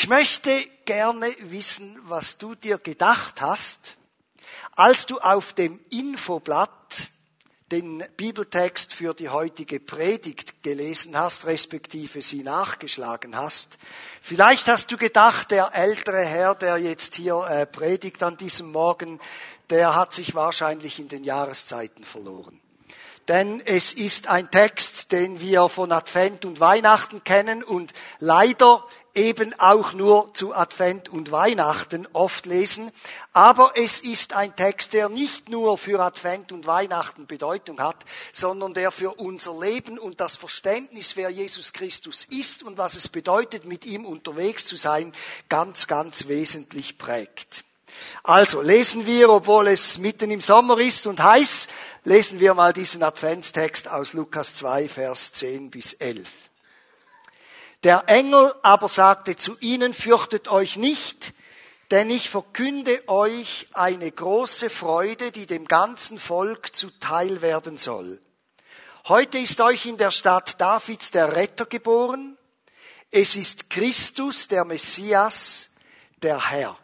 Ich möchte gerne wissen, was du dir gedacht hast, als du auf dem Infoblatt den Bibeltext für die heutige Predigt gelesen hast, respektive sie nachgeschlagen hast. Vielleicht hast du gedacht, der ältere Herr, der jetzt hier äh, predigt an diesem Morgen, der hat sich wahrscheinlich in den Jahreszeiten verloren. Denn es ist ein Text, den wir von Advent und Weihnachten kennen und leider eben auch nur zu Advent und Weihnachten oft lesen. Aber es ist ein Text, der nicht nur für Advent und Weihnachten Bedeutung hat, sondern der für unser Leben und das Verständnis, wer Jesus Christus ist und was es bedeutet, mit ihm unterwegs zu sein, ganz, ganz wesentlich prägt. Also lesen wir, obwohl es mitten im Sommer ist und heiß, lesen wir mal diesen Adventstext aus Lukas 2, Vers 10 bis 11. Der Engel aber sagte zu ihnen, fürchtet euch nicht, denn ich verkünde euch eine große Freude, die dem ganzen Volk zuteil werden soll. Heute ist euch in der Stadt Davids der Retter geboren. Es ist Christus, der Messias, der Herr.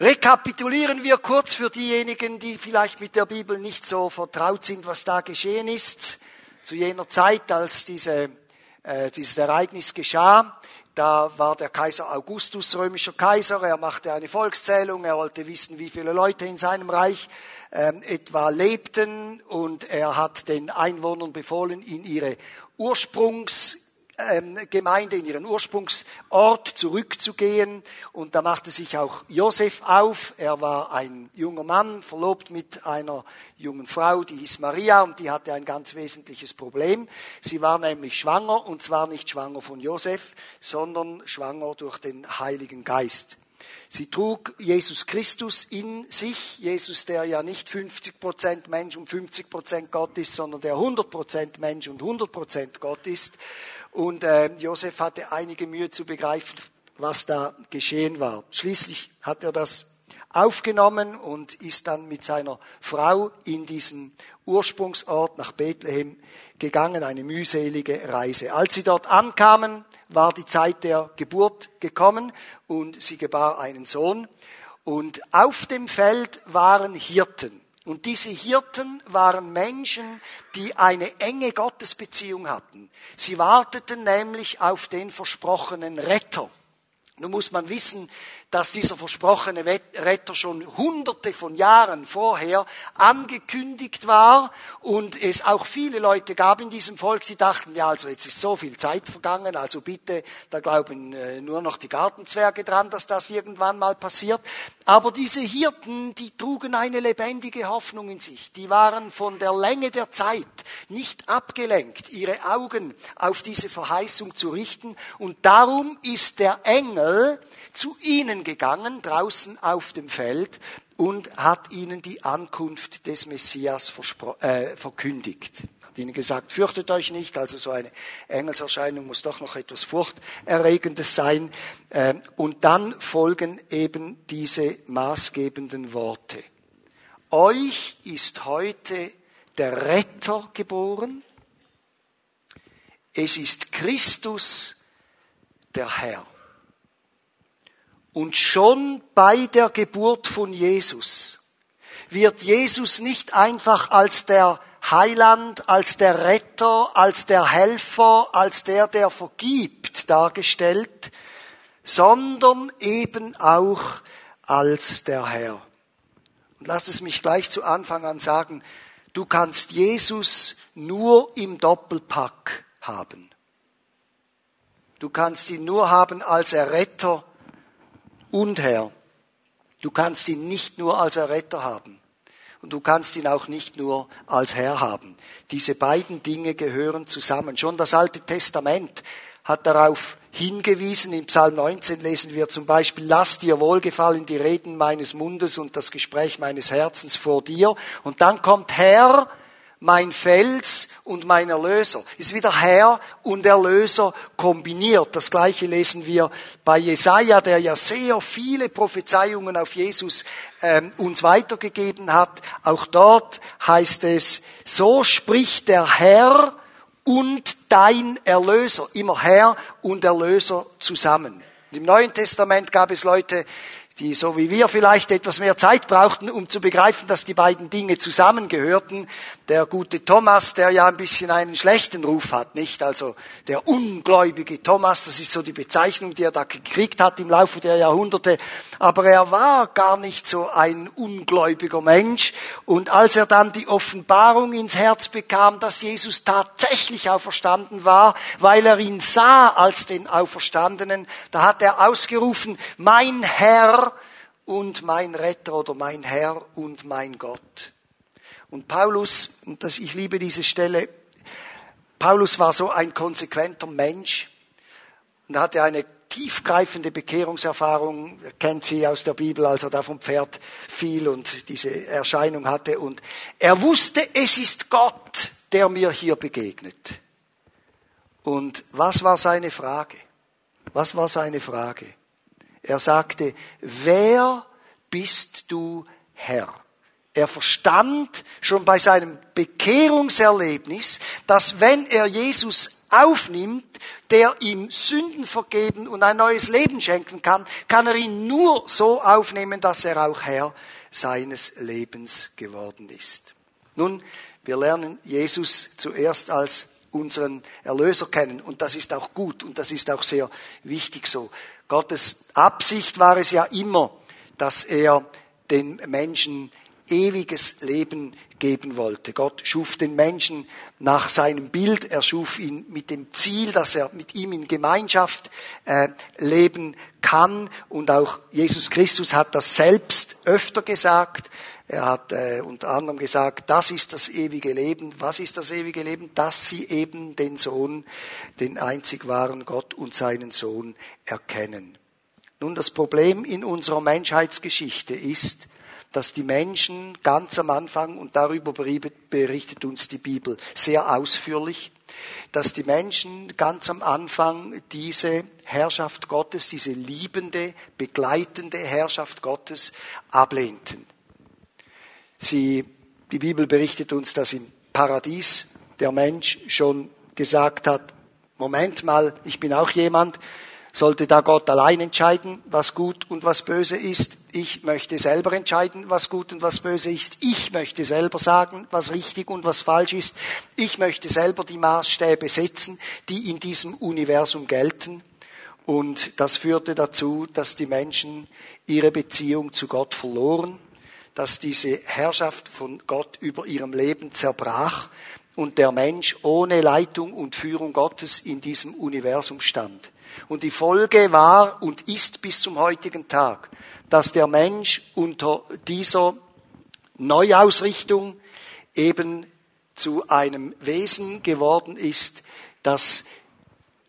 Rekapitulieren wir kurz für diejenigen, die vielleicht mit der Bibel nicht so vertraut sind, was da geschehen ist zu jener Zeit, als diese, äh, dieses Ereignis geschah, da war der Kaiser Augustus römischer Kaiser, er machte eine Volkszählung, er wollte wissen, wie viele Leute in seinem Reich ähm, etwa lebten. Und er hat den Einwohnern befohlen, in ihre Ursprungs Gemeinde, in ihren Ursprungsort zurückzugehen. Und da machte sich auch Josef auf. Er war ein junger Mann, verlobt mit einer jungen Frau, die hieß Maria und die hatte ein ganz wesentliches Problem. Sie war nämlich schwanger und zwar nicht schwanger von Josef, sondern schwanger durch den Heiligen Geist. Sie trug Jesus Christus in sich, Jesus, der ja nicht 50 Prozent Mensch und 50 Prozent Gott ist, sondern der 100 Prozent Mensch und 100 Prozent Gott ist. Und äh, Josef hatte einige Mühe zu begreifen, was da geschehen war. Schließlich hat er das aufgenommen und ist dann mit seiner Frau in diesen Ursprungsort nach Bethlehem gegangen, eine mühselige Reise. Als sie dort ankamen, war die Zeit der Geburt gekommen und sie gebar einen Sohn. Und auf dem Feld waren Hirten. Und diese Hirten waren Menschen, die eine enge Gottesbeziehung hatten. Sie warteten nämlich auf den versprochenen Retter. Nun muss man wissen, dass dieser versprochene Retter schon hunderte von Jahren vorher angekündigt war und es auch viele Leute gab in diesem Volk, die dachten, ja, also jetzt ist so viel Zeit vergangen, also bitte, da glauben äh, nur noch die Gartenzwerge dran, dass das irgendwann mal passiert. Aber diese Hirten, die trugen eine lebendige Hoffnung in sich. Die waren von der Länge der Zeit nicht abgelenkt, ihre Augen auf diese Verheißung zu richten. Und darum ist der Engel zu ihnen gegangen, draußen auf dem Feld, und hat ihnen die Ankunft des Messias äh, verkündigt. Hat ihnen gesagt, fürchtet euch nicht, also so eine Engelserscheinung muss doch noch etwas Furchterregendes sein. Äh, und dann folgen eben diese maßgebenden Worte. Euch ist heute der Retter geboren. Es ist Christus, der Herr. Und schon bei der Geburt von Jesus wird Jesus nicht einfach als der Heiland, als der Retter, als der Helfer, als der, der vergibt dargestellt, sondern eben auch als der Herr. Und lasst es mich gleich zu Anfang an sagen, du kannst Jesus nur im Doppelpack haben. Du kannst ihn nur haben als Erretter und Herr. Du kannst ihn nicht nur als Erretter haben und du kannst ihn auch nicht nur als Herr haben. Diese beiden Dinge gehören zusammen. Schon das Alte Testament hat darauf hingewiesen. Im Psalm 19 lesen wir zum Beispiel, lass dir wohlgefallen die Reden meines Mundes und das Gespräch meines Herzens vor dir. Und dann kommt Herr, mein Fels und mein Erlöser. Ist wieder Herr und Erlöser kombiniert. Das gleiche lesen wir bei Jesaja, der ja sehr viele Prophezeiungen auf Jesus ähm, uns weitergegeben hat. Auch dort heißt es, so spricht der Herr und dein Erlöser. Immer Herr und Erlöser zusammen. Im Neuen Testament gab es Leute, die so wie wir vielleicht etwas mehr Zeit brauchten, um zu begreifen, dass die beiden Dinge zusammengehörten. Der gute Thomas, der ja ein bisschen einen schlechten Ruf hat, nicht? Also der ungläubige Thomas, das ist so die Bezeichnung, die er da gekriegt hat im Laufe der Jahrhunderte. Aber er war gar nicht so ein ungläubiger Mensch. Und als er dann die Offenbarung ins Herz bekam, dass Jesus tatsächlich auferstanden war, weil er ihn sah als den Auferstandenen, da hat er ausgerufen, mein Herr und mein Retter oder mein Herr und mein Gott. Und Paulus, und das, ich liebe diese Stelle, Paulus war so ein konsequenter Mensch und hatte eine tiefgreifende Bekehrungserfahrung, er kennt sie aus der Bibel, als er da vom Pferd fiel und diese Erscheinung hatte. Und er wusste, es ist Gott, der mir hier begegnet. Und was war seine Frage? Was war seine Frage? Er sagte, wer bist du Herr? Er verstand schon bei seinem Bekehrungserlebnis, dass wenn er Jesus aufnimmt, der ihm Sünden vergeben und ein neues Leben schenken kann, kann er ihn nur so aufnehmen, dass er auch Herr seines Lebens geworden ist. Nun, wir lernen Jesus zuerst als unseren Erlöser kennen und das ist auch gut und das ist auch sehr wichtig so. Gottes Absicht war es ja immer, dass er den Menschen ewiges Leben geben wollte. Gott schuf den Menschen nach seinem Bild. Er schuf ihn mit dem Ziel, dass er mit ihm in Gemeinschaft äh, leben kann. Und auch Jesus Christus hat das selbst öfter gesagt. Er hat äh, unter anderem gesagt, das ist das ewige Leben. Was ist das ewige Leben? Dass sie eben den Sohn, den einzig wahren Gott und seinen Sohn erkennen. Nun, das Problem in unserer Menschheitsgeschichte ist, dass die Menschen ganz am Anfang, und darüber berichtet uns die Bibel sehr ausführlich, dass die Menschen ganz am Anfang diese Herrschaft Gottes, diese liebende, begleitende Herrschaft Gottes ablehnten. Sie, die Bibel berichtet uns, dass im Paradies der Mensch schon gesagt hat, Moment mal, ich bin auch jemand, sollte da Gott allein entscheiden, was gut und was böse ist. Ich möchte selber entscheiden, was gut und was böse ist. Ich möchte selber sagen, was richtig und was falsch ist. Ich möchte selber die Maßstäbe setzen, die in diesem Universum gelten. Und das führte dazu, dass die Menschen ihre Beziehung zu Gott verloren dass diese Herrschaft von Gott über ihrem Leben zerbrach und der Mensch ohne Leitung und Führung Gottes in diesem Universum stand. Und die Folge war und ist bis zum heutigen Tag, dass der Mensch unter dieser Neuausrichtung eben zu einem Wesen geworden ist, das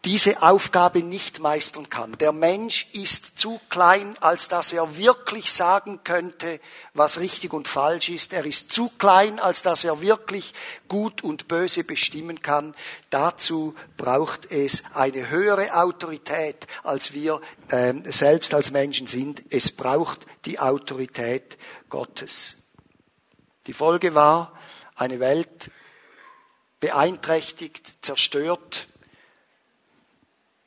diese Aufgabe nicht meistern kann. Der Mensch ist zu klein, als dass er wirklich sagen könnte, was richtig und falsch ist. Er ist zu klein, als dass er wirklich gut und böse bestimmen kann. Dazu braucht es eine höhere Autorität, als wir äh, selbst als Menschen sind. Es braucht die Autorität Gottes. Die Folge war eine Welt beeinträchtigt, zerstört,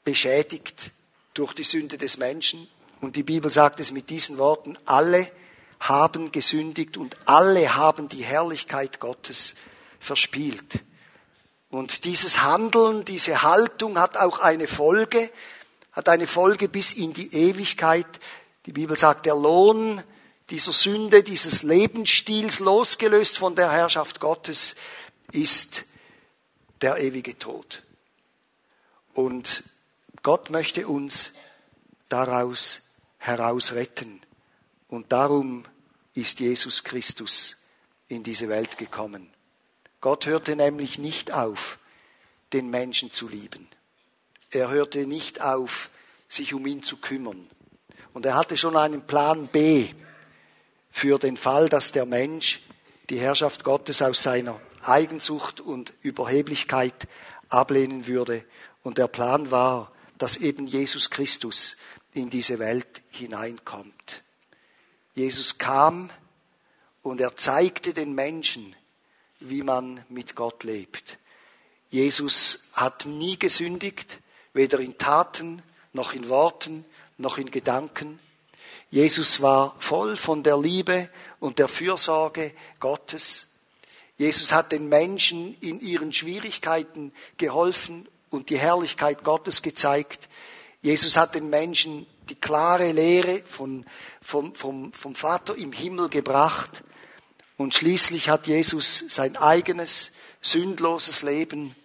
beschädigt durch die Sünde des Menschen. Und die Bibel sagt es mit diesen Worten, alle haben gesündigt und alle haben die Herrlichkeit Gottes verspielt. Und dieses Handeln, diese Haltung hat auch eine Folge, hat eine Folge bis in die Ewigkeit. Die Bibel sagt, der Lohn dieser Sünde, dieses Lebensstils, losgelöst von der Herrschaft Gottes, ist der ewige Tod. Und Gott möchte uns daraus heraus retten. Und darum ist Jesus Christus in diese Welt gekommen. Gott hörte nämlich nicht auf, den Menschen zu lieben. Er hörte nicht auf, sich um ihn zu kümmern. Und er hatte schon einen Plan B für den Fall, dass der Mensch die Herrschaft Gottes aus seiner Eigensucht und Überheblichkeit ablehnen würde. Und der Plan war, dass eben Jesus Christus in diese Welt hineinkommt. Jesus kam und er zeigte den Menschen, wie man mit Gott lebt. Jesus hat nie gesündigt, weder in Taten noch in Worten noch in Gedanken. Jesus war voll von der Liebe und der Fürsorge Gottes. Jesus hat den Menschen in ihren Schwierigkeiten geholfen und die Herrlichkeit Gottes gezeigt. Jesus hat den Menschen die klare Lehre von, vom, vom, vom Vater im Himmel gebracht. Und schließlich hat Jesus sein eigenes sündloses Leben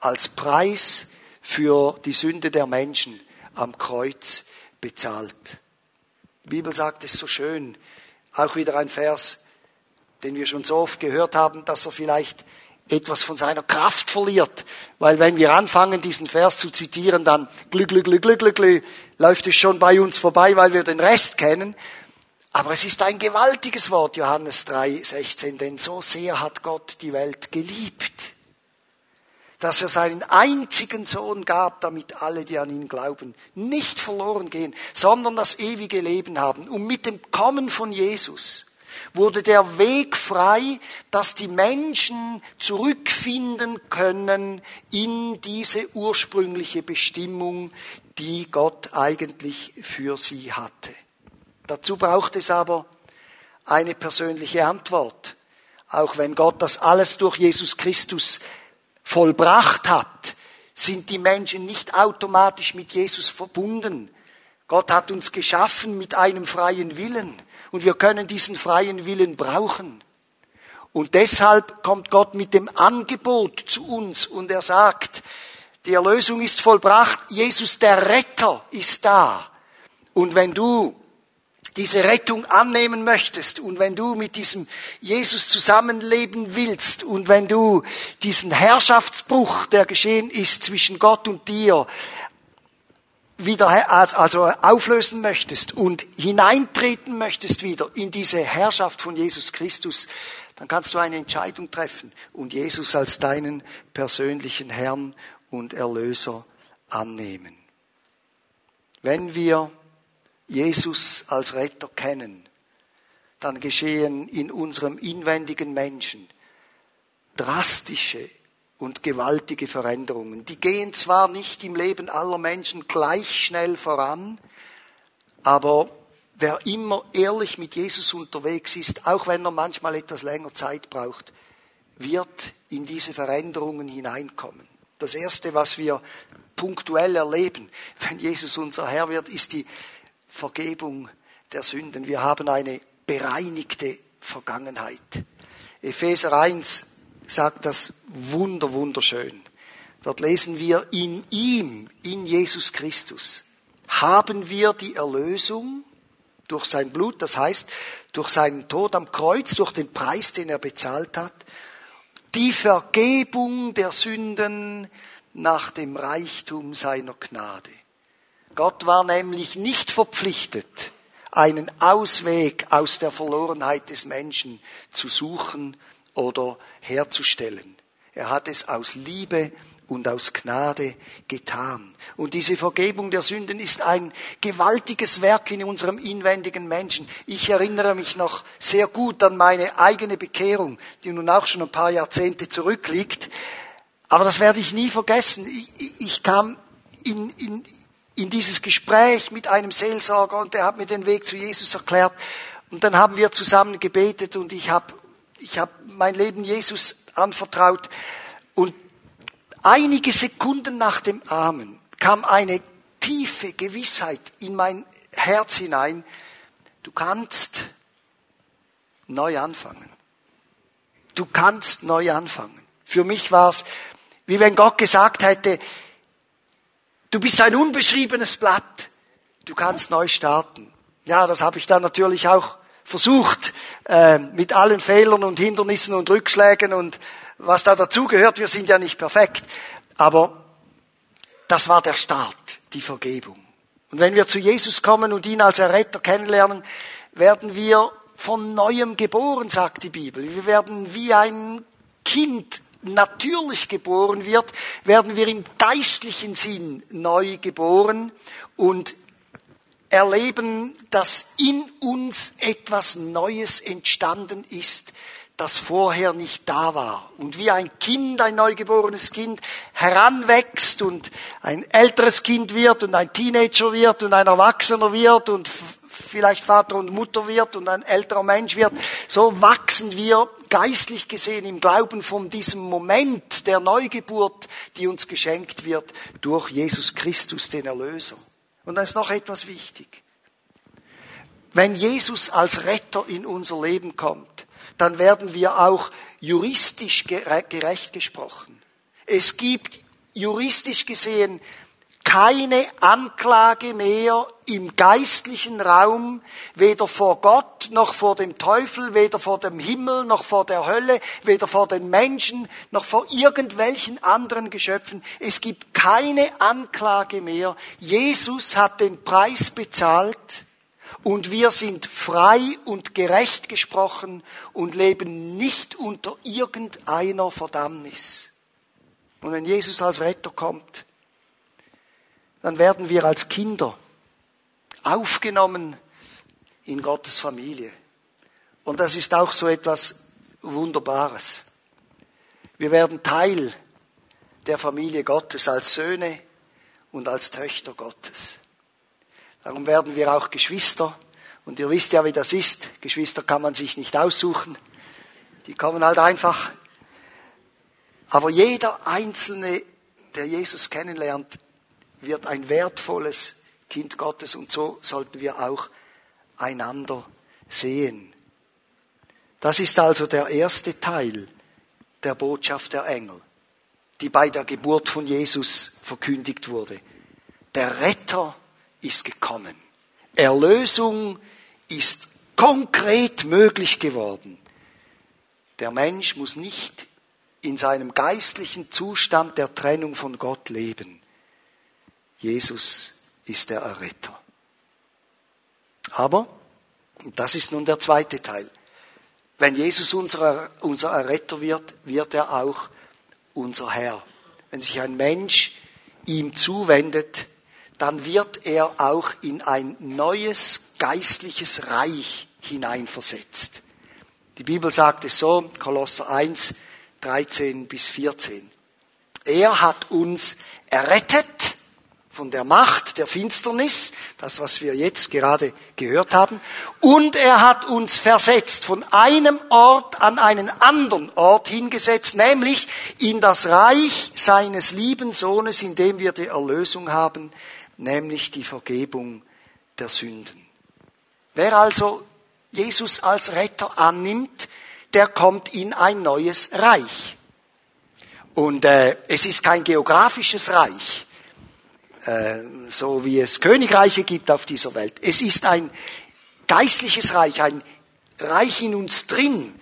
als Preis für die Sünde der Menschen am Kreuz bezahlt. Die Bibel sagt es so schön, auch wieder ein Vers, den wir schon so oft gehört haben, dass er vielleicht etwas von seiner Kraft verliert. Weil wenn wir anfangen, diesen Vers zu zitieren, dann glück, glück, glück, glück, glück, glück, läuft es schon bei uns vorbei, weil wir den Rest kennen. Aber es ist ein gewaltiges Wort, Johannes 3, 16, denn so sehr hat Gott die Welt geliebt, dass er seinen einzigen Sohn gab, damit alle, die an ihn glauben, nicht verloren gehen, sondern das ewige Leben haben. Und mit dem Kommen von Jesus wurde der Weg frei, dass die Menschen zurückfinden können in diese ursprüngliche Bestimmung, die Gott eigentlich für sie hatte. Dazu braucht es aber eine persönliche Antwort. Auch wenn Gott das alles durch Jesus Christus vollbracht hat, sind die Menschen nicht automatisch mit Jesus verbunden. Gott hat uns geschaffen mit einem freien Willen und wir können diesen freien Willen brauchen. Und deshalb kommt Gott mit dem Angebot zu uns und er sagt, die Erlösung ist vollbracht, Jesus der Retter ist da. Und wenn du diese Rettung annehmen möchtest und wenn du mit diesem Jesus zusammenleben willst und wenn du diesen Herrschaftsbruch, der geschehen ist zwischen Gott und dir, wieder, also auflösen möchtest und hineintreten möchtest wieder in diese Herrschaft von Jesus Christus, dann kannst du eine Entscheidung treffen und Jesus als deinen persönlichen Herrn und Erlöser annehmen. Wenn wir Jesus als Retter kennen, dann geschehen in unserem inwendigen Menschen drastische und gewaltige Veränderungen. Die gehen zwar nicht im Leben aller Menschen gleich schnell voran, aber wer immer ehrlich mit Jesus unterwegs ist, auch wenn er manchmal etwas länger Zeit braucht, wird in diese Veränderungen hineinkommen. Das Erste, was wir punktuell erleben, wenn Jesus unser Herr wird, ist die Vergebung der Sünden. Wir haben eine bereinigte Vergangenheit. Epheser 1 sagt das wunder, wunderschön. Dort lesen wir, in ihm, in Jesus Christus, haben wir die Erlösung durch sein Blut, das heißt durch seinen Tod am Kreuz, durch den Preis, den er bezahlt hat, die Vergebung der Sünden nach dem Reichtum seiner Gnade. Gott war nämlich nicht verpflichtet, einen Ausweg aus der Verlorenheit des Menschen zu suchen oder herzustellen. Er hat es aus Liebe und aus Gnade getan. Und diese Vergebung der Sünden ist ein gewaltiges Werk in unserem inwendigen Menschen. Ich erinnere mich noch sehr gut an meine eigene Bekehrung, die nun auch schon ein paar Jahrzehnte zurückliegt. Aber das werde ich nie vergessen. Ich, ich kam in, in, in dieses Gespräch mit einem Seelsorger und der hat mir den Weg zu Jesus erklärt. Und dann haben wir zusammen gebetet und ich habe ich hab mein Leben Jesus anvertraut. Und einige Sekunden nach dem Amen kam eine tiefe Gewissheit in mein Herz hinein. Du kannst neu anfangen. Du kannst neu anfangen. Für mich war es, wie wenn Gott gesagt hätte, Du bist ein unbeschriebenes Blatt. Du kannst neu starten. Ja, das habe ich dann natürlich auch versucht, äh, mit allen Fehlern und Hindernissen und Rückschlägen und was da dazugehört. Wir sind ja nicht perfekt. Aber das war der Start, die Vergebung. Und wenn wir zu Jesus kommen und ihn als Erretter kennenlernen, werden wir von neuem geboren, sagt die Bibel. Wir werden wie ein Kind natürlich geboren wird, werden wir im geistlichen Sinn neu geboren und erleben, dass in uns etwas Neues entstanden ist, das vorher nicht da war. Und wie ein Kind, ein neugeborenes Kind, heranwächst und ein älteres Kind wird und ein Teenager wird und ein Erwachsener wird und vielleicht Vater und Mutter wird und ein älterer Mensch wird, so wachsen wir geistlich gesehen im Glauben von diesem Moment der Neugeburt, die uns geschenkt wird durch Jesus Christus, den Erlöser. Und da ist noch etwas wichtig. Wenn Jesus als Retter in unser Leben kommt, dann werden wir auch juristisch gerecht gesprochen. Es gibt juristisch gesehen keine Anklage mehr im geistlichen Raum, weder vor Gott noch vor dem Teufel, weder vor dem Himmel noch vor der Hölle, weder vor den Menschen noch vor irgendwelchen anderen Geschöpfen. Es gibt keine Anklage mehr. Jesus hat den Preis bezahlt und wir sind frei und gerecht gesprochen und leben nicht unter irgendeiner Verdammnis. Und wenn Jesus als Retter kommt, dann werden wir als Kinder aufgenommen in Gottes Familie. Und das ist auch so etwas Wunderbares. Wir werden Teil der Familie Gottes als Söhne und als Töchter Gottes. Darum werden wir auch Geschwister. Und ihr wisst ja, wie das ist. Geschwister kann man sich nicht aussuchen. Die kommen halt einfach. Aber jeder Einzelne, der Jesus kennenlernt, wird ein wertvolles Kind Gottes und so sollten wir auch einander sehen. Das ist also der erste Teil der Botschaft der Engel, die bei der Geburt von Jesus verkündigt wurde. Der Retter ist gekommen. Erlösung ist konkret möglich geworden. Der Mensch muss nicht in seinem geistlichen Zustand der Trennung von Gott leben. Jesus ist der Erretter. Aber, und das ist nun der zweite Teil, wenn Jesus unser, unser Erretter wird, wird er auch unser Herr. Wenn sich ein Mensch ihm zuwendet, dann wird er auch in ein neues geistliches Reich hineinversetzt. Die Bibel sagt es so, Kolosser 1, 13 bis 14. Er hat uns errettet von der Macht der Finsternis, das was wir jetzt gerade gehört haben, und er hat uns versetzt von einem Ort an einen anderen Ort hingesetzt, nämlich in das Reich seines lieben Sohnes, in dem wir die Erlösung haben, nämlich die Vergebung der Sünden. Wer also Jesus als Retter annimmt, der kommt in ein neues Reich. Und äh, es ist kein geografisches Reich so wie es Königreiche gibt auf dieser Welt. Es ist ein geistliches Reich, ein Reich in uns drin.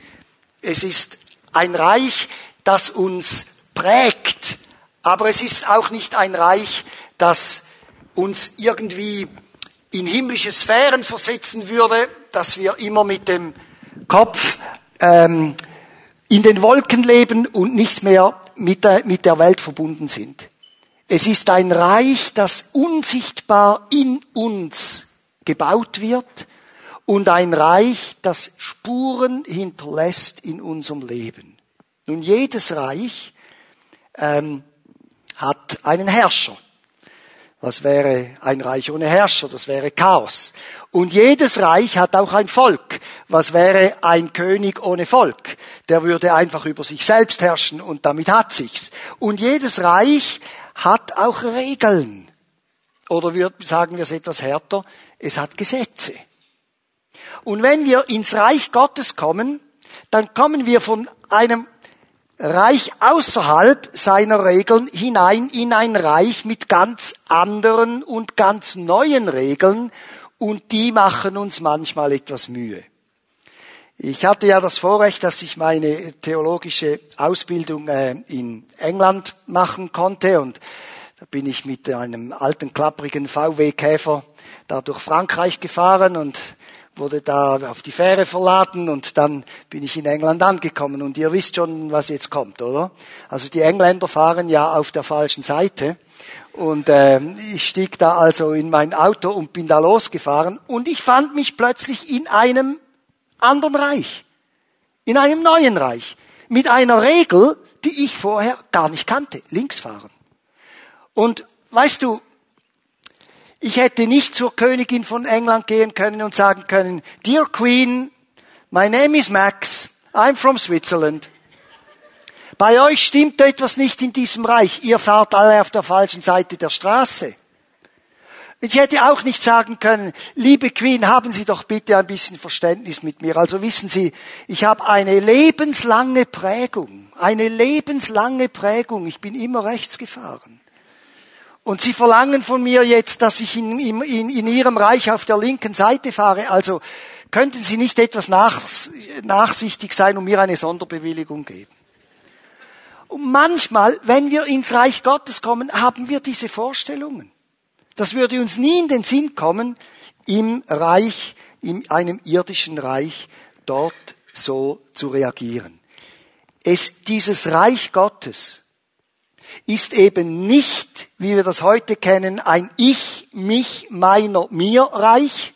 Es ist ein Reich, das uns prägt, aber es ist auch nicht ein Reich, das uns irgendwie in himmlische Sphären versetzen würde, dass wir immer mit dem Kopf ähm, in den Wolken leben und nicht mehr mit der, mit der Welt verbunden sind. Es ist ein Reich, das unsichtbar in uns gebaut wird und ein Reich, das Spuren hinterlässt in unserem Leben. Nun, jedes Reich ähm, hat einen Herrscher. Was wäre ein Reich ohne Herrscher? Das wäre Chaos. Und jedes Reich hat auch ein Volk. Was wäre ein König ohne Volk? Der würde einfach über sich selbst herrschen und damit hat sich's. Und jedes Reich hat auch Regeln. Oder sagen wir es etwas härter, es hat Gesetze. Und wenn wir ins Reich Gottes kommen, dann kommen wir von einem Reich außerhalb seiner Regeln hinein in ein Reich mit ganz anderen und ganz neuen Regeln und die machen uns manchmal etwas Mühe. Ich hatte ja das Vorrecht, dass ich meine theologische Ausbildung äh, in England machen konnte und da bin ich mit einem alten klapprigen VW Käfer da durch Frankreich gefahren und wurde da auf die Fähre verladen und dann bin ich in England angekommen. Und ihr wisst schon, was jetzt kommt, oder? Also die Engländer fahren ja auf der falschen Seite. Und äh, ich stieg da also in mein Auto und bin da losgefahren. Und ich fand mich plötzlich in einem anderen Reich. In einem neuen Reich. Mit einer Regel, die ich vorher gar nicht kannte. Links fahren. Und weißt du, ich hätte nicht zur Königin von England gehen können und sagen können, Dear Queen, my name is Max, I'm from Switzerland. Bei euch stimmt etwas nicht in diesem Reich. Ihr fahrt alle auf der falschen Seite der Straße. Ich hätte auch nicht sagen können, liebe Queen, haben Sie doch bitte ein bisschen Verständnis mit mir. Also wissen Sie, ich habe eine lebenslange Prägung, eine lebenslange Prägung. Ich bin immer rechts gefahren. Und Sie verlangen von mir jetzt, dass ich in, in, in Ihrem Reich auf der linken Seite fahre. Also könnten Sie nicht etwas nach, nachsichtig sein und mir eine Sonderbewilligung geben? Und manchmal, wenn wir ins Reich Gottes kommen, haben wir diese Vorstellungen. Das würde uns nie in den Sinn kommen, im Reich, in einem irdischen Reich dort so zu reagieren. Es, dieses Reich Gottes ist eben nicht, wie wir das heute kennen, ein Ich, mich, meiner, mir Reich,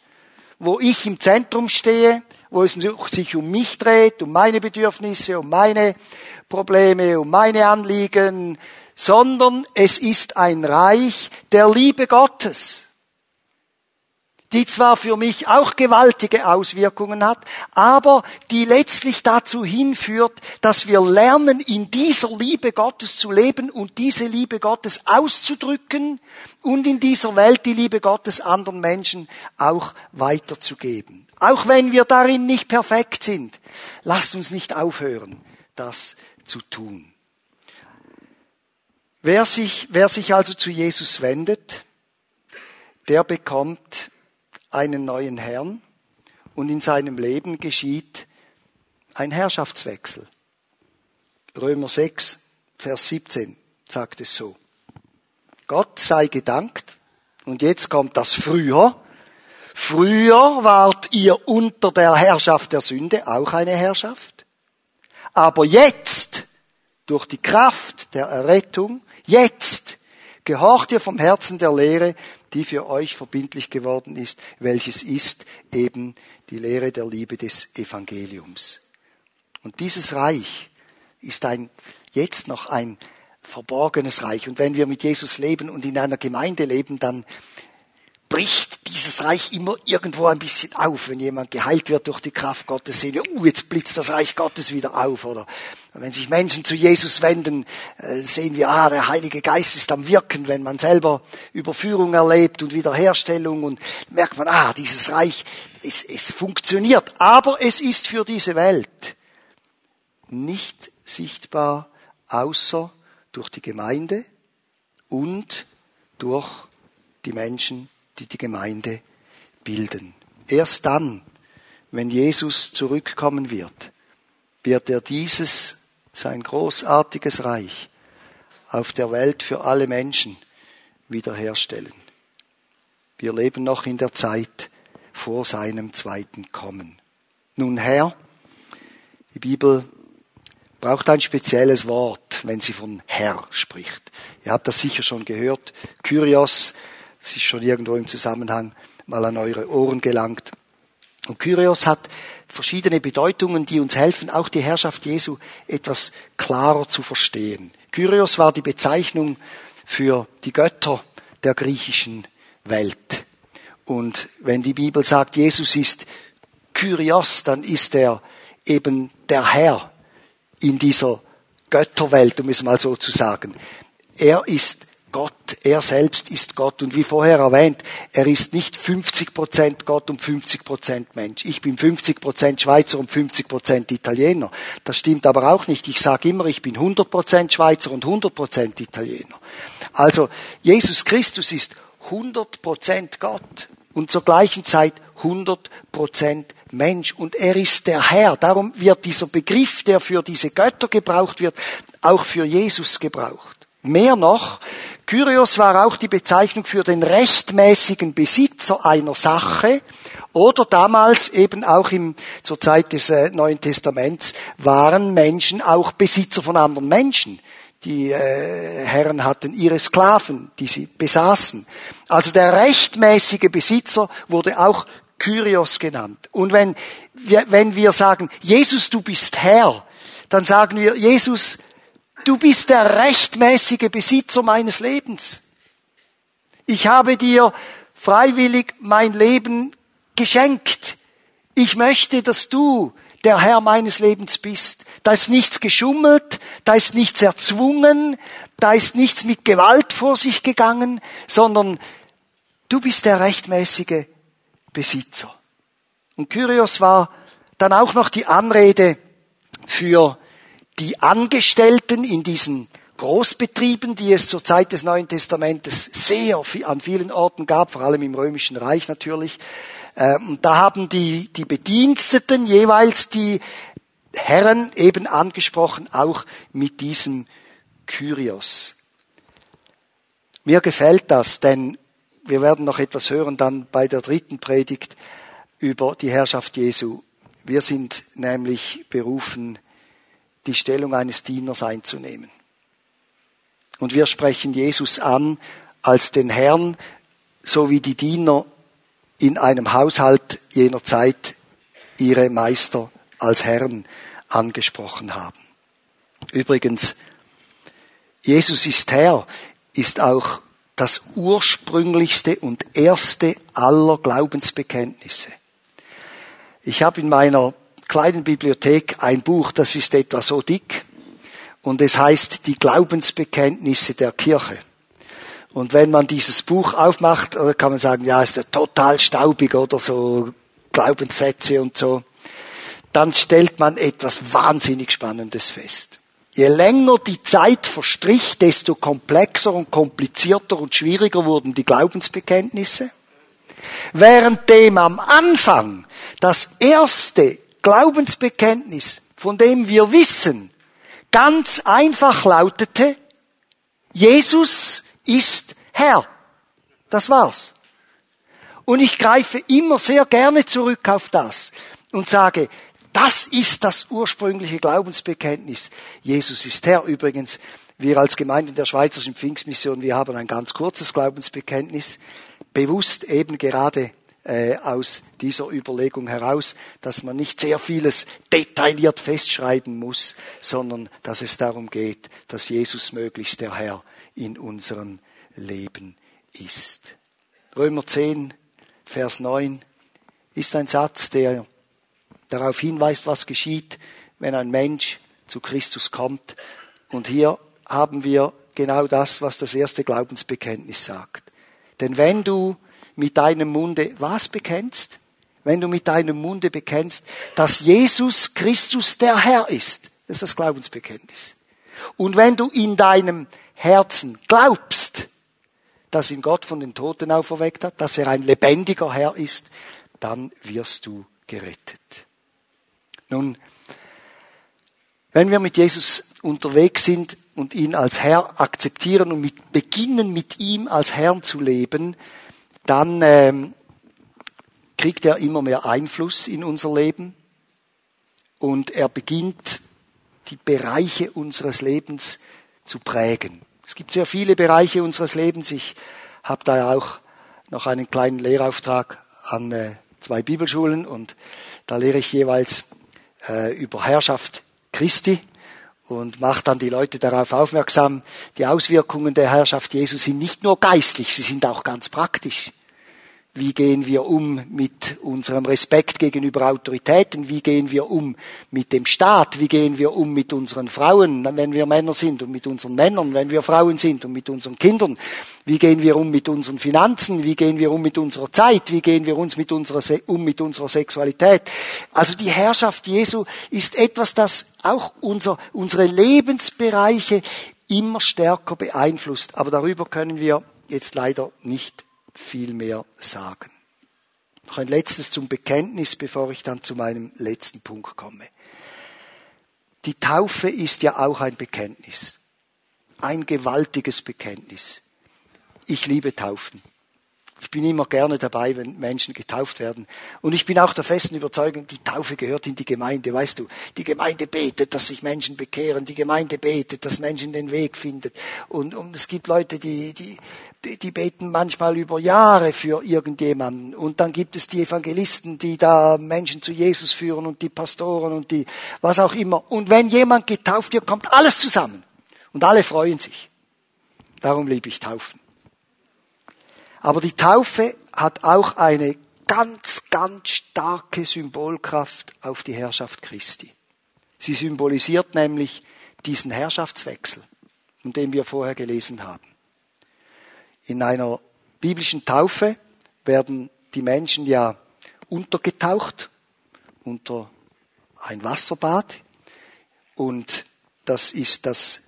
wo ich im Zentrum stehe, wo es sich um mich dreht, um meine Bedürfnisse, um meine Probleme, um meine Anliegen, sondern es ist ein Reich der Liebe Gottes, die zwar für mich auch gewaltige Auswirkungen hat, aber die letztlich dazu hinführt, dass wir lernen, in dieser Liebe Gottes zu leben und diese Liebe Gottes auszudrücken und in dieser Welt die Liebe Gottes anderen Menschen auch weiterzugeben. Auch wenn wir darin nicht perfekt sind, lasst uns nicht aufhören, das zu tun. Wer sich, wer sich also zu Jesus wendet, der bekommt einen neuen Herrn und in seinem Leben geschieht ein Herrschaftswechsel. Römer 6, Vers 17 sagt es so. Gott sei gedankt. Und jetzt kommt das früher. Früher wart ihr unter der Herrschaft der Sünde auch eine Herrschaft. Aber jetzt, durch die Kraft der Errettung, Jetzt gehorcht ihr vom Herzen der Lehre, die für euch verbindlich geworden ist, welches ist eben die Lehre der Liebe des Evangeliums. Und dieses Reich ist ein, jetzt noch ein verborgenes Reich. Und wenn wir mit Jesus leben und in einer Gemeinde leben, dann bricht dieses Reich immer irgendwo ein bisschen auf, wenn jemand geheilt wird durch die Kraft Gottes, sehen wir, uh, jetzt blitzt das Reich Gottes wieder auf, oder wenn sich Menschen zu Jesus wenden, äh, sehen wir, ah, der Heilige Geist ist am Wirken, wenn man selber Überführung erlebt und Wiederherstellung und merkt man, ah, dieses Reich, es, es funktioniert, aber es ist für diese Welt nicht sichtbar, außer durch die Gemeinde und durch die Menschen, die die Gemeinde bilden. Erst dann, wenn Jesus zurückkommen wird, wird er dieses, sein großartiges Reich auf der Welt für alle Menschen wiederherstellen. Wir leben noch in der Zeit vor seinem zweiten Kommen. Nun Herr, die Bibel braucht ein spezielles Wort, wenn sie von Herr spricht. Ihr habt das sicher schon gehört. Kyrios es ist schon irgendwo im Zusammenhang mal an eure Ohren gelangt. Und Kyrios hat verschiedene Bedeutungen, die uns helfen, auch die Herrschaft Jesu etwas klarer zu verstehen. Kyrios war die Bezeichnung für die Götter der griechischen Welt. Und wenn die Bibel sagt, Jesus ist Kyrios, dann ist er eben der Herr in dieser Götterwelt, um es mal so zu sagen. Er ist Gott, er selbst ist Gott. Und wie vorher erwähnt, er ist nicht 50 Prozent Gott und 50 Prozent Mensch. Ich bin 50 Prozent Schweizer und 50 Prozent Italiener. Das stimmt aber auch nicht. Ich sage immer, ich bin 100 Prozent Schweizer und 100 Prozent Italiener. Also, Jesus Christus ist 100 Prozent Gott und zur gleichen Zeit 100 Prozent Mensch. Und er ist der Herr. Darum wird dieser Begriff, der für diese Götter gebraucht wird, auch für Jesus gebraucht. Mehr noch, Kyrios war auch die Bezeichnung für den rechtmäßigen Besitzer einer Sache oder damals eben auch im, zur Zeit des äh, Neuen Testaments waren Menschen auch Besitzer von anderen Menschen. Die äh, Herren hatten ihre Sklaven, die sie besaßen. Also der rechtmäßige Besitzer wurde auch Kyrios genannt. Und wenn wenn wir sagen, Jesus, du bist Herr, dann sagen wir, Jesus, du bist der rechtmäßige Besitzer meines Lebens. Ich habe dir freiwillig mein Leben geschenkt. Ich möchte, dass du der Herr meines Lebens bist. Da ist nichts geschummelt, da ist nichts erzwungen, da ist nichts mit Gewalt vor sich gegangen, sondern du bist der rechtmäßige Besitzer. Und Kyrios war dann auch noch die Anrede für die Angestellten in diesen Großbetrieben, die es zur Zeit des Neuen Testamentes sehr an vielen Orten gab, vor allem im Römischen Reich natürlich. Ähm, da haben die, die Bediensteten jeweils die Herren eben angesprochen, auch mit diesem Kyrios. Mir gefällt das, denn wir werden noch etwas hören dann bei der dritten Predigt über die Herrschaft Jesu. Wir sind nämlich berufen, die Stellung eines Dieners einzunehmen. Und wir sprechen Jesus an als den Herrn, so wie die Diener in einem Haushalt jener Zeit ihre Meister als Herren angesprochen haben. Übrigens, Jesus ist Herr, ist auch das ursprünglichste und erste aller Glaubensbekenntnisse. Ich habe in meiner kleinen Bibliothek ein Buch, das ist etwa so dick, und es heißt die Glaubensbekenntnisse der Kirche. Und wenn man dieses Buch aufmacht, kann man sagen, ja, ist ja total staubig oder so Glaubenssätze und so, dann stellt man etwas wahnsinnig Spannendes fest. Je länger die Zeit verstrich, desto komplexer und komplizierter und schwieriger wurden die Glaubensbekenntnisse. Währenddem am Anfang das erste Glaubensbekenntnis, von dem wir wissen, ganz einfach lautete, Jesus ist Herr. Das war's. Und ich greife immer sehr gerne zurück auf das und sage, das ist das ursprüngliche Glaubensbekenntnis. Jesus ist Herr. Übrigens, wir als Gemeinde der Schweizerischen Pfingstmission, wir haben ein ganz kurzes Glaubensbekenntnis, bewusst eben gerade äh, aus dieser Überlegung heraus, dass man nicht sehr vieles detailliert festschreiben muss, sondern dass es darum geht, dass Jesus möglichst der Herr in unserem Leben ist. Römer 10, Vers 9 ist ein Satz, der darauf hinweist, was geschieht, wenn ein Mensch zu Christus kommt. Und hier haben wir genau das, was das erste Glaubensbekenntnis sagt. Denn wenn du mit deinem Munde was bekennst? Wenn du mit deinem Munde bekennst, dass Jesus Christus der Herr ist, das ist das Glaubensbekenntnis. Und wenn du in deinem Herzen glaubst, dass ihn Gott von den Toten auferweckt hat, dass er ein lebendiger Herr ist, dann wirst du gerettet. Nun, wenn wir mit Jesus unterwegs sind und ihn als Herr akzeptieren und mit, beginnen mit ihm als Herrn zu leben, dann ähm, kriegt er immer mehr Einfluss in unser Leben und er beginnt die Bereiche unseres Lebens zu prägen. Es gibt sehr viele Bereiche unseres Lebens. Ich habe da auch noch einen kleinen Lehrauftrag an äh, zwei Bibelschulen und da lehre ich jeweils äh, über Herrschaft Christi und macht dann die Leute darauf aufmerksam, die Auswirkungen der Herrschaft Jesu sind nicht nur geistlich, sie sind auch ganz praktisch. Wie gehen wir um mit unserem Respekt gegenüber Autoritäten? Wie gehen wir um mit dem Staat? Wie gehen wir um mit unseren Frauen, wenn wir Männer sind und mit unseren Männern, wenn wir Frauen sind und mit unseren Kindern? Wie gehen wir um mit unseren Finanzen? Wie gehen wir um mit unserer Zeit? Wie gehen wir uns mit unserer, um mit unserer Sexualität? Also die Herrschaft Jesu ist etwas, das auch unser, unsere Lebensbereiche immer stärker beeinflusst. Aber darüber können wir jetzt leider nicht viel mehr sagen. Noch ein letztes zum Bekenntnis, bevor ich dann zu meinem letzten Punkt komme. Die Taufe ist ja auch ein Bekenntnis. Ein gewaltiges Bekenntnis. Ich liebe Taufen. Ich bin immer gerne dabei, wenn Menschen getauft werden. Und ich bin auch der festen Überzeugung, die Taufe gehört in die Gemeinde, weißt du. Die Gemeinde betet, dass sich Menschen bekehren. Die Gemeinde betet, dass Menschen den Weg finden. Und, und es gibt Leute, die, die, die beten manchmal über Jahre für irgendjemanden. Und dann gibt es die Evangelisten, die da Menschen zu Jesus führen und die Pastoren und die, was auch immer. Und wenn jemand getauft wird, kommt alles zusammen. Und alle freuen sich. Darum liebe ich Taufen. Aber die Taufe hat auch eine ganz, ganz starke Symbolkraft auf die Herrschaft Christi. Sie symbolisiert nämlich diesen Herrschaftswechsel, von dem wir vorher gelesen haben. In einer biblischen Taufe werden die Menschen ja untergetaucht unter ein Wasserbad und das ist das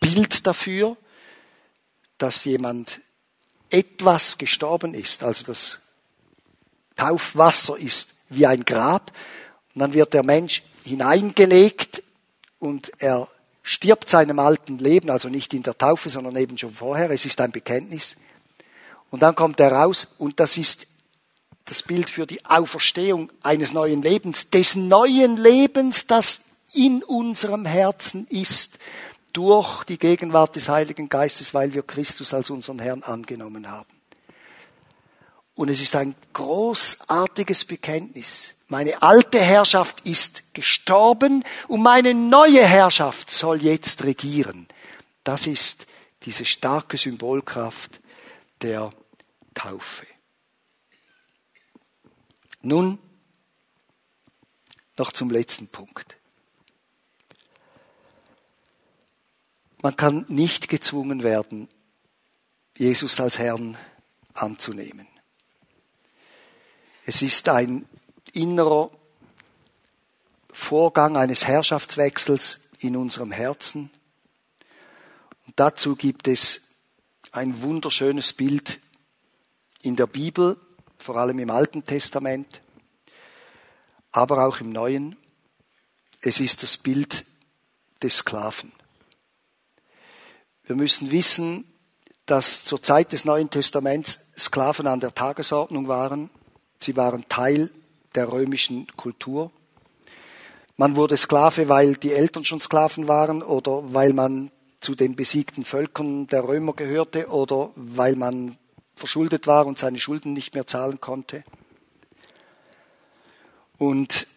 Bild dafür, dass jemand etwas gestorben ist. Also das Taufwasser ist wie ein Grab. Und dann wird der Mensch hineingelegt und er stirbt seinem alten Leben, also nicht in der Taufe, sondern eben schon vorher. Es ist ein Bekenntnis. Und dann kommt er raus und das ist das Bild für die Auferstehung eines neuen Lebens, des neuen Lebens, das in unserem Herzen ist durch die Gegenwart des Heiligen Geistes, weil wir Christus als unseren Herrn angenommen haben. Und es ist ein großartiges Bekenntnis. Meine alte Herrschaft ist gestorben und meine neue Herrschaft soll jetzt regieren. Das ist diese starke Symbolkraft der Taufe. Nun noch zum letzten Punkt. Man kann nicht gezwungen werden, Jesus als Herrn anzunehmen. Es ist ein innerer Vorgang eines Herrschaftswechsels in unserem Herzen. Und dazu gibt es ein wunderschönes Bild in der Bibel, vor allem im Alten Testament, aber auch im Neuen. Es ist das Bild des Sklaven. Wir müssen wissen, dass zur Zeit des Neuen Testaments Sklaven an der Tagesordnung waren. Sie waren Teil der römischen Kultur. Man wurde Sklave, weil die Eltern schon Sklaven waren oder weil man zu den besiegten Völkern der Römer gehörte oder weil man verschuldet war und seine Schulden nicht mehr zahlen konnte. Und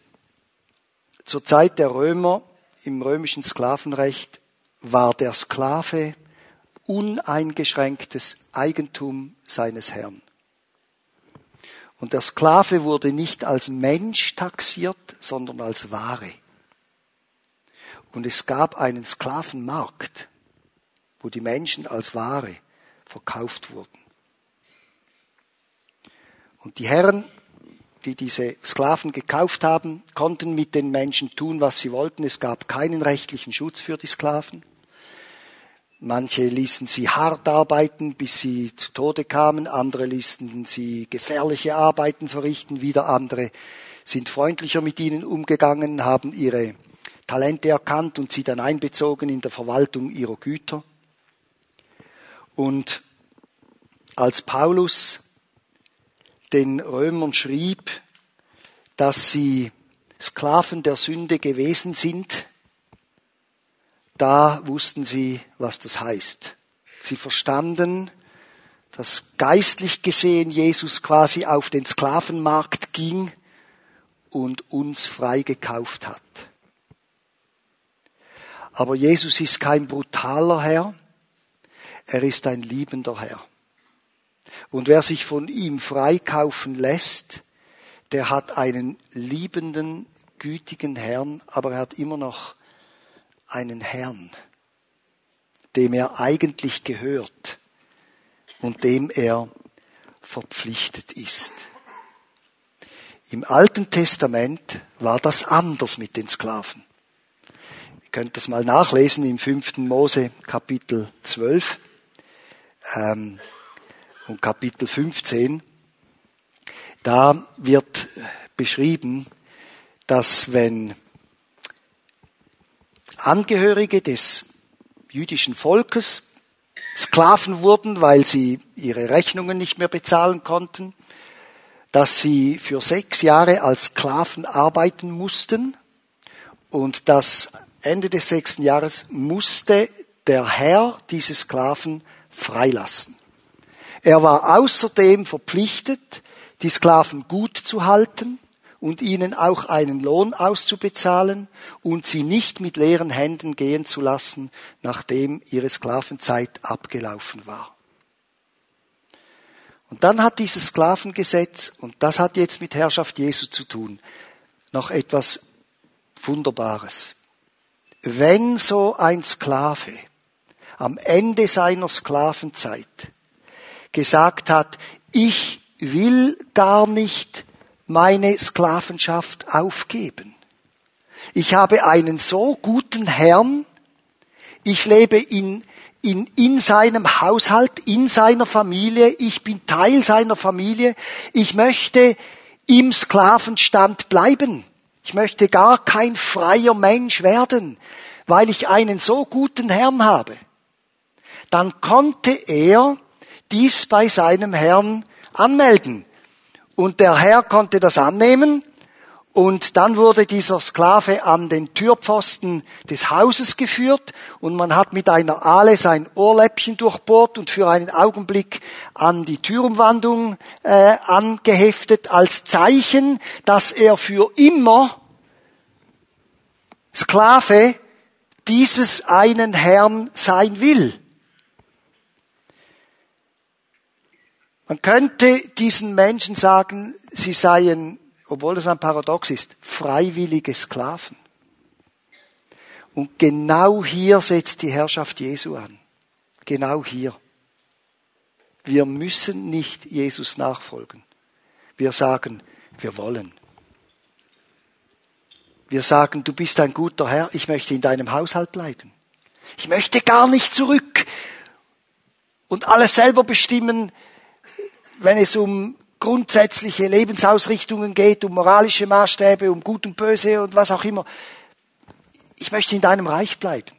zur Zeit der Römer im römischen Sklavenrecht war der Sklave uneingeschränktes Eigentum seines Herrn. Und der Sklave wurde nicht als Mensch taxiert, sondern als Ware. Und es gab einen Sklavenmarkt, wo die Menschen als Ware verkauft wurden. Und die Herren, die diese Sklaven gekauft haben, konnten mit den Menschen tun, was sie wollten. Es gab keinen rechtlichen Schutz für die Sklaven. Manche ließen sie hart arbeiten, bis sie zu Tode kamen, andere ließen sie gefährliche Arbeiten verrichten, wieder andere sind freundlicher mit ihnen umgegangen, haben ihre Talente erkannt und sie dann einbezogen in der Verwaltung ihrer Güter. Und als Paulus den Römern schrieb, dass sie Sklaven der Sünde gewesen sind, da wussten sie, was das heißt. Sie verstanden, dass geistlich gesehen Jesus quasi auf den Sklavenmarkt ging und uns freigekauft hat. Aber Jesus ist kein brutaler Herr, er ist ein liebender Herr. Und wer sich von ihm freikaufen lässt, der hat einen liebenden, gütigen Herrn, aber er hat immer noch einen Herrn, dem er eigentlich gehört und dem er verpflichtet ist. Im Alten Testament war das anders mit den Sklaven. Ihr könnt das mal nachlesen im 5. Mose Kapitel 12 ähm, und Kapitel 15. Da wird beschrieben, dass wenn Angehörige des jüdischen Volkes Sklaven wurden, weil sie ihre Rechnungen nicht mehr bezahlen konnten, dass sie für sechs Jahre als Sklaven arbeiten mussten und dass Ende des sechsten Jahres musste der Herr diese Sklaven freilassen. Er war außerdem verpflichtet, die Sklaven gut zu halten und ihnen auch einen Lohn auszubezahlen und sie nicht mit leeren Händen gehen zu lassen, nachdem ihre Sklavenzeit abgelaufen war. Und dann hat dieses Sklavengesetz, und das hat jetzt mit Herrschaft Jesu zu tun, noch etwas Wunderbares. Wenn so ein Sklave am Ende seiner Sklavenzeit gesagt hat, ich will gar nicht meine Sklavenschaft aufgeben. Ich habe einen so guten Herrn, ich lebe in, in, in seinem Haushalt, in seiner Familie, ich bin Teil seiner Familie, ich möchte im Sklavenstand bleiben. Ich möchte gar kein freier Mensch werden, weil ich einen so guten Herrn habe. Dann konnte er dies bei seinem Herrn anmelden. Und der Herr konnte das annehmen und dann wurde dieser Sklave an den Türpfosten des Hauses geführt und man hat mit einer Ahle sein Ohrläppchen durchbohrt und für einen Augenblick an die Türumwandung äh, angeheftet als Zeichen, dass er für immer Sklave dieses einen Herrn sein will. Man könnte diesen Menschen sagen, sie seien, obwohl das ein Paradox ist, freiwillige Sklaven. Und genau hier setzt die Herrschaft Jesu an. Genau hier. Wir müssen nicht Jesus nachfolgen. Wir sagen, wir wollen. Wir sagen, du bist ein guter Herr, ich möchte in deinem Haushalt bleiben. Ich möchte gar nicht zurück und alles selber bestimmen, wenn es um grundsätzliche Lebensausrichtungen geht, um moralische Maßstäbe, um Gut und Böse und was auch immer. Ich möchte in deinem Reich bleiben.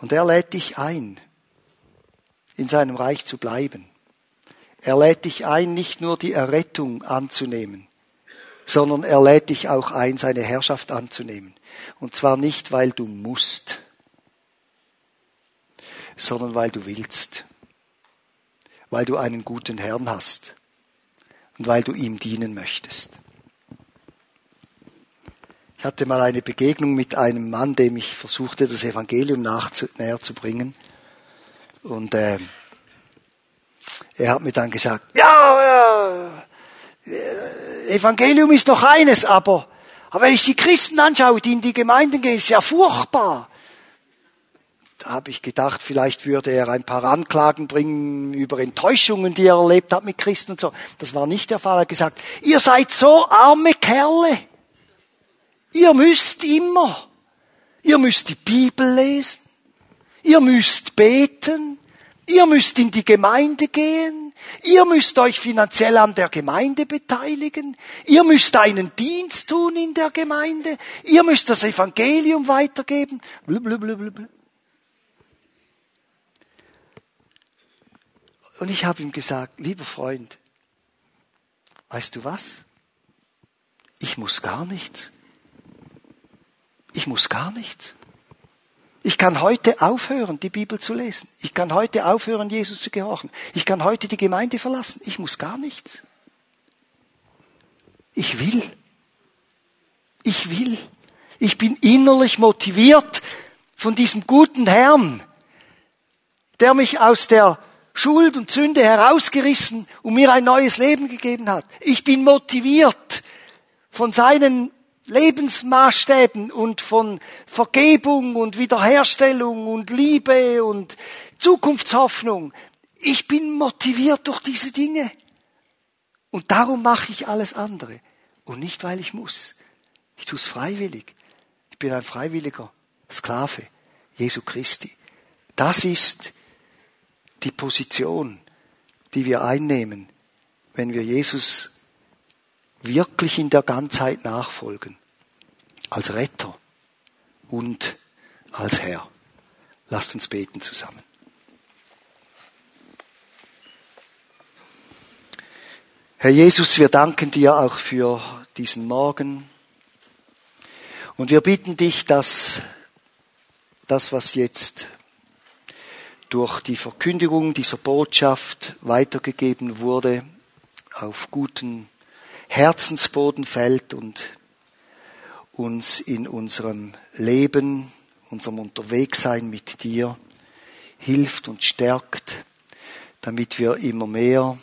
Und er lädt dich ein, in seinem Reich zu bleiben. Er lädt dich ein, nicht nur die Errettung anzunehmen, sondern er lädt dich auch ein, seine Herrschaft anzunehmen. Und zwar nicht, weil du musst, sondern weil du willst weil du einen guten Herrn hast und weil du ihm dienen möchtest. Ich hatte mal eine Begegnung mit einem Mann, dem ich versuchte, das Evangelium näher zu bringen. Und äh, er hat mir dann gesagt, ja, äh, Evangelium ist noch eines, aber, aber wenn ich die Christen anschaue, die in die Gemeinden gehen, ist ja furchtbar habe ich gedacht, vielleicht würde er ein paar Anklagen bringen über Enttäuschungen, die er erlebt hat mit Christen und so. Das war nicht der Fall. Er hat gesagt, ihr seid so arme Kerle. Ihr müsst immer. Ihr müsst die Bibel lesen. Ihr müsst beten. Ihr müsst in die Gemeinde gehen. Ihr müsst euch finanziell an der Gemeinde beteiligen. Ihr müsst einen Dienst tun in der Gemeinde. Ihr müsst das Evangelium weitergeben. Blablabla. Und ich habe ihm gesagt, lieber Freund, weißt du was? Ich muss gar nichts. Ich muss gar nichts. Ich kann heute aufhören, die Bibel zu lesen. Ich kann heute aufhören, Jesus zu gehorchen. Ich kann heute die Gemeinde verlassen. Ich muss gar nichts. Ich will. Ich will. Ich bin innerlich motiviert von diesem guten Herrn, der mich aus der Schuld und Sünde herausgerissen und mir ein neues Leben gegeben hat. Ich bin motiviert von seinen Lebensmaßstäben und von Vergebung und Wiederherstellung und Liebe und Zukunftshoffnung. Ich bin motiviert durch diese Dinge. Und darum mache ich alles andere. Und nicht, weil ich muss. Ich tue es freiwillig. Ich bin ein freiwilliger Sklave Jesu Christi. Das ist die Position, die wir einnehmen, wenn wir Jesus wirklich in der Ganzheit nachfolgen, als Retter und als Herr. Lasst uns beten zusammen. Herr Jesus, wir danken dir auch für diesen Morgen. Und wir bitten dich, dass das, was jetzt durch die Verkündigung dieser Botschaft weitergegeben wurde, auf guten Herzensboden fällt und uns in unserem Leben, unserem Unterwegssein mit dir hilft und stärkt, damit wir immer mehr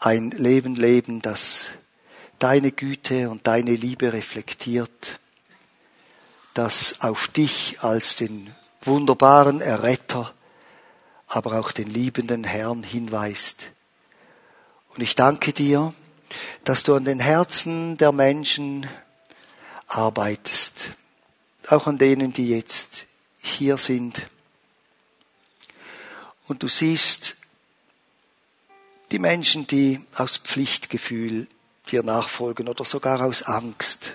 ein Leben leben, das deine Güte und deine Liebe reflektiert, das auf dich als den wunderbaren Erretter, aber auch den liebenden Herrn hinweist. Und ich danke dir, dass du an den Herzen der Menschen arbeitest, auch an denen, die jetzt hier sind. Und du siehst die Menschen, die aus Pflichtgefühl dir nachfolgen oder sogar aus Angst.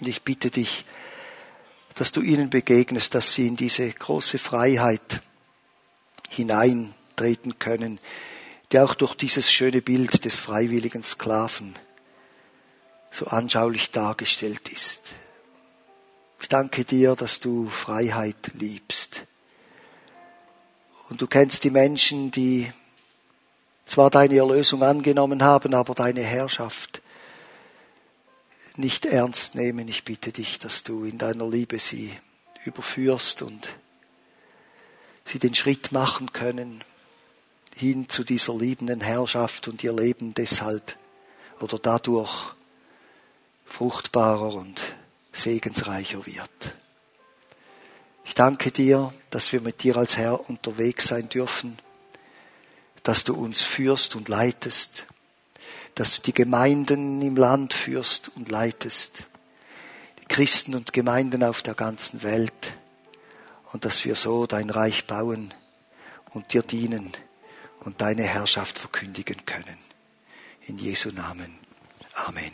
Und ich bitte dich, dass du ihnen begegnest, dass sie in diese große Freiheit hineintreten können, die auch durch dieses schöne Bild des freiwilligen Sklaven so anschaulich dargestellt ist. Ich danke dir, dass du Freiheit liebst. Und du kennst die Menschen, die zwar deine Erlösung angenommen haben, aber deine Herrschaft nicht ernst nehmen. Ich bitte dich, dass du in deiner Liebe sie überführst und sie den Schritt machen können hin zu dieser liebenden Herrschaft und ihr Leben deshalb oder dadurch fruchtbarer und segensreicher wird. Ich danke dir, dass wir mit dir als Herr unterwegs sein dürfen, dass du uns führst und leitest, dass du die Gemeinden im Land führst und leitest, die Christen und Gemeinden auf der ganzen Welt und dass wir so dein Reich bauen und dir dienen und deine Herrschaft verkündigen können. In Jesu Namen. Amen.